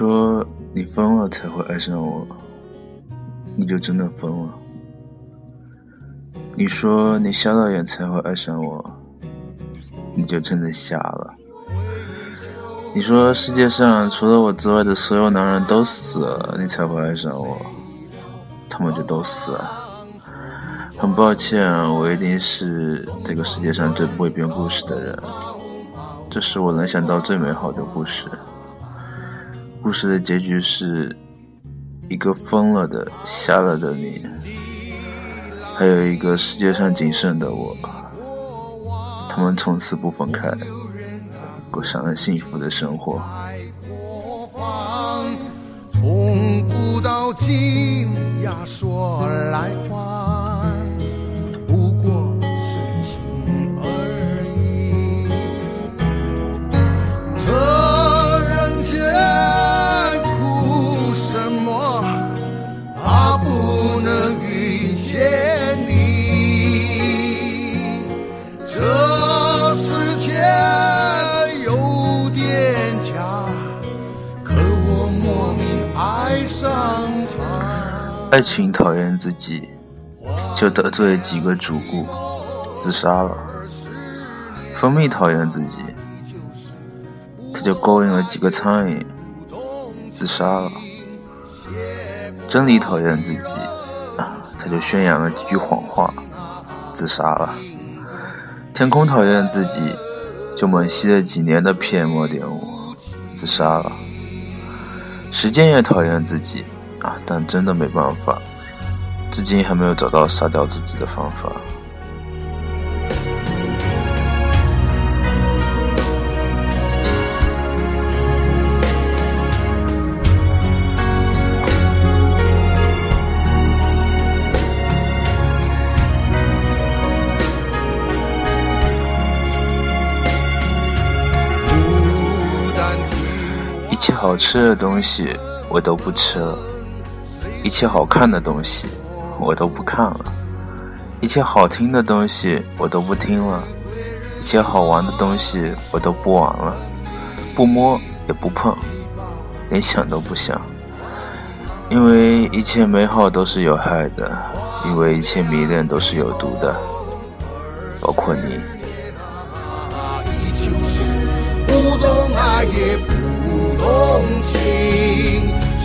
说你疯了才会爱上我，你就真的疯了。你说你瞎了眼才会爱上我，你就真的瞎了。你说世界上除了我之外的所有男人都死了，你才会爱上我，他们就都死了。很抱歉，我一定是这个世界上最不会编故事的人。这是我能想到最美好的故事。故事的结局是一个疯了的、瞎了的你，还有一个世界上仅剩的我，他们从此不分开，过上了幸福的生活。从古到今呀，说来话。爱情讨厌自己，就得罪了几个主顾，自杀了；蜂蜜讨厌自己，他就勾引了几个苍蝇，自杀了；真理讨厌自己，他就宣扬了几句谎话，自杀了；天空讨厌自己，就猛吸了几年的 PM 点五，自杀了；时间也讨厌自己。啊！但真的没办法，至今还没有找到杀掉自己的方法。一切好吃的东西，我都不吃了。一切好看的东西，我都不看了；一切好听的东西，我都不听了；一切好玩的东西，我都不玩了。不摸也不碰，连想都不想，因为一切美好都是有害的，因为一切迷恋都是有毒的，包括你。不懂爱也不懂情，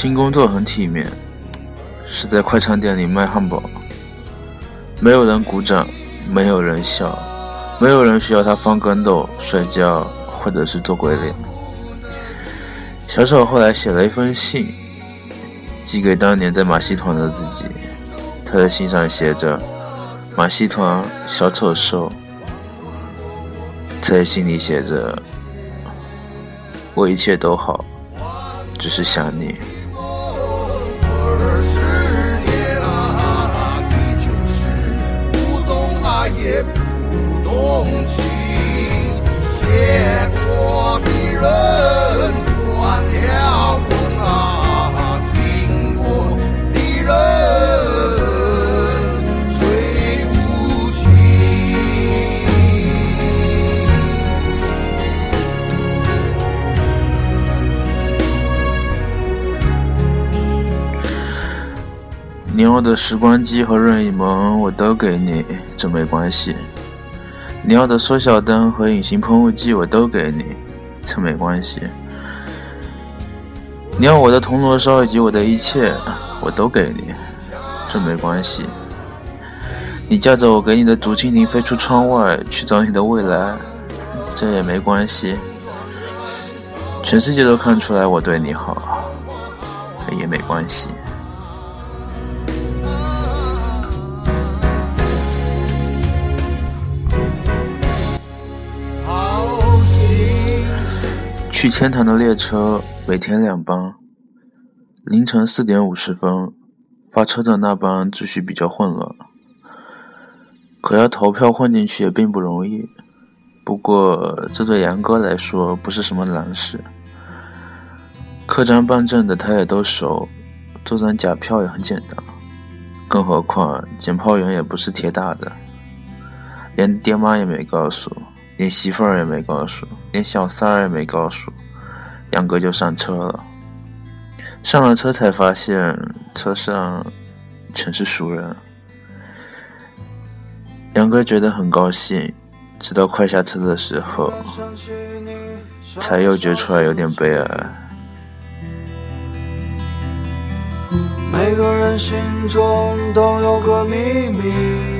新工作很体面，是在快餐店里卖汉堡。没有人鼓掌，没有人笑，没有人需要他翻跟斗、摔跤或者是做鬼脸。小丑后来写了一封信，寄给当年在马戏团的自己。他的信上写着。马戏团小丑兽在信里写着：“我一切都好，只是想你。”也不懂去你要的时光机和任意门我都给你，这没关系。你要的缩小灯和隐形喷雾剂我都给你，这没关系。你要我的铜锣烧以及我的一切，我都给你，这没关系。你驾着我给你的竹蜻蜓飞出窗外去找你的未来，这也没关系。全世界都看出来我对你好，也没关系。去天堂的列车每天两班，凌晨四点五十分，发车的那班秩序比较混乱，可要投票混进去也并不容易。不过这对杨哥来说不是什么难事，客栈办证的他也都熟，做张假票也很简单。更何况检票员也不是铁打的，连爹妈也没告诉，连媳妇儿也没告诉，连小三儿也没告诉，杨哥就上车了。上了车才发现车上全是熟人，杨哥觉得很高兴。直到快下车的时候，才又觉出来有点悲哀。每个人心中都有个秘密。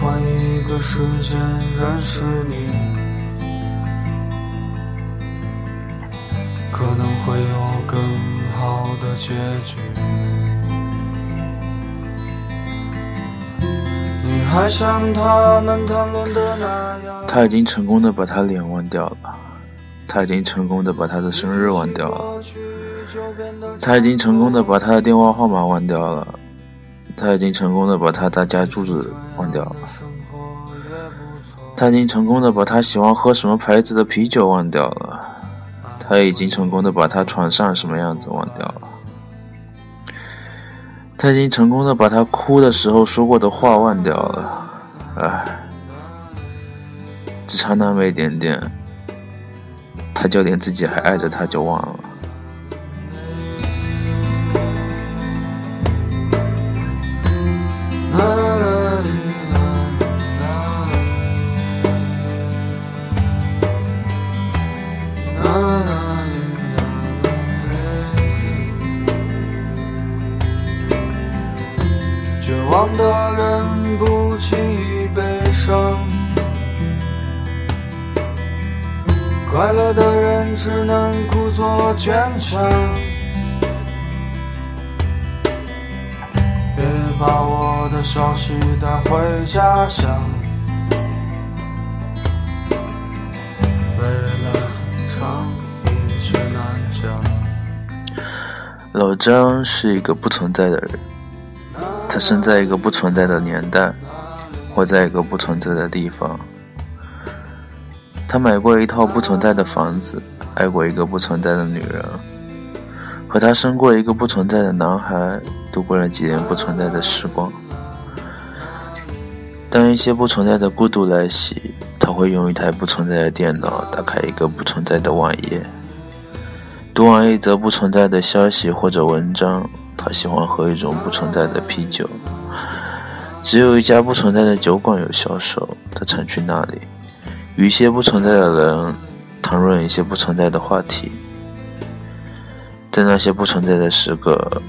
换一个时间认识你，可能会有更好的结局。你还像他们谈论的那样。他已经成功的把他脸忘掉了，他已经成功的把他的生日忘掉了，他已经成功的把他的电话号码忘掉了，他已经成功的把他大家住址忘掉了，他已经成功的把他喜欢喝什么牌子的啤酒忘掉了，他已经成功的把他床上什么样子忘掉了。他已经成功的把他哭的时候说过的话忘掉了，唉，只差那么一点点，他就连自己还爱着他就忘了。的人不轻易悲伤，快乐的人只能故作坚强。别把我的消息带回家乡，未来很长，一切难讲。老张是一个不存在的人。他生在一个不存在的年代，活在一个不存在的地方。他买过一套不存在的房子，爱过一个不存在的女人，和他生过一个不存在的男孩，度过了几年不存在的时光。当一些不存在的孤独来袭，他会用一台不存在的电脑打开一个不存在的网页，读完一则不存在的消息或者文章。他喜欢喝一种不存在的啤酒，只有一家不存在的酒馆有销售，他常去那里，与一些不存在的人谈论一些不存在的话题。在那些不存在的时刻，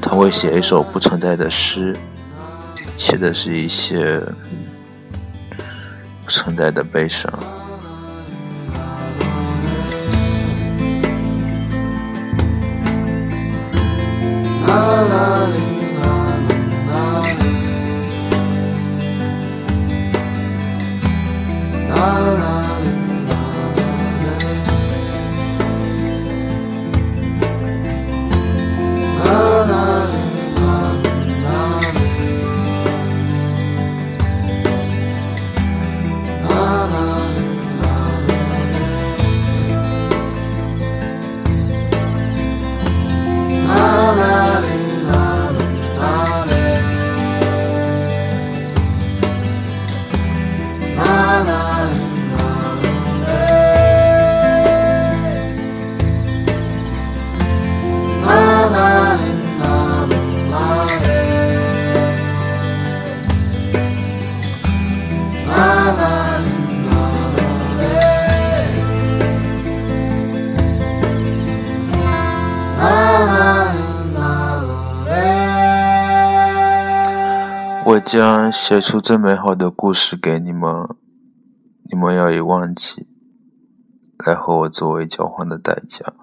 他会写一首不存在的诗，写的是一些不存在的悲伤。啦啦啦啦啦啦啦啦啦我将写出最美好的故事给你们，你们要以忘记来和我作为交换的代价。